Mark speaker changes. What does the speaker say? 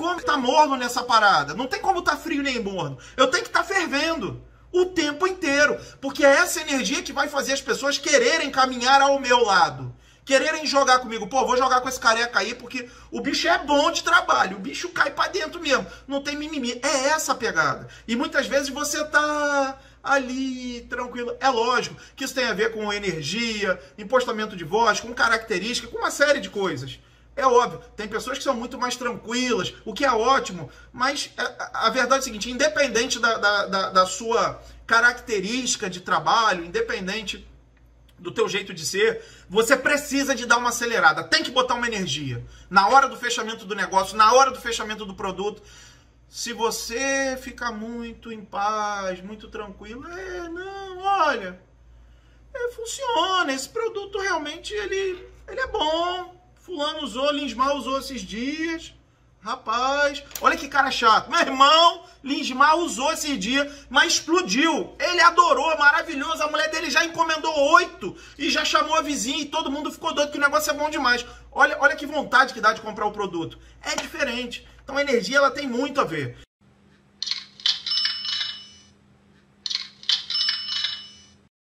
Speaker 1: como tá morno nessa parada. Não tem como tá frio nem morno. Eu tenho que estar tá fervendo o tempo inteiro. Porque é essa energia que vai fazer as pessoas quererem caminhar ao meu lado. Quererem jogar comigo. Pô, vou jogar com esse careca aí porque o bicho é bom de trabalho. O bicho cai para dentro mesmo. Não tem mimimi. É essa a pegada. E muitas vezes você tá ali, tranquilo. É lógico que isso tem a ver com energia, impostamento de voz, com característica, com uma série de coisas. É óbvio, tem pessoas que são muito mais tranquilas, o que é ótimo, mas a, verdade é a seguinte: independente da, da, da, da sua característica de trabalho, independente do teu jeito de ser, você precisa de dar uma acelerada, tem que botar uma energia. Na hora do fechamento do negócio, na hora do fechamento do produto, se você ficar muito em paz, muito tranquilo, é, não, olha, é, funciona, esse produto realmente ele, ele é bom. Fulano usou, Linsmar usou esses dias. Rapaz, olha que cara chato. Meu irmão, Linsmar usou esse dia, mas explodiu. Ele adorou, maravilhoso. A mulher dele já encomendou oito e já chamou a vizinha e todo mundo ficou doido que o negócio é bom demais. Olha, olha que vontade que dá de comprar o produto. É diferente. Então a energia ela tem muito a ver.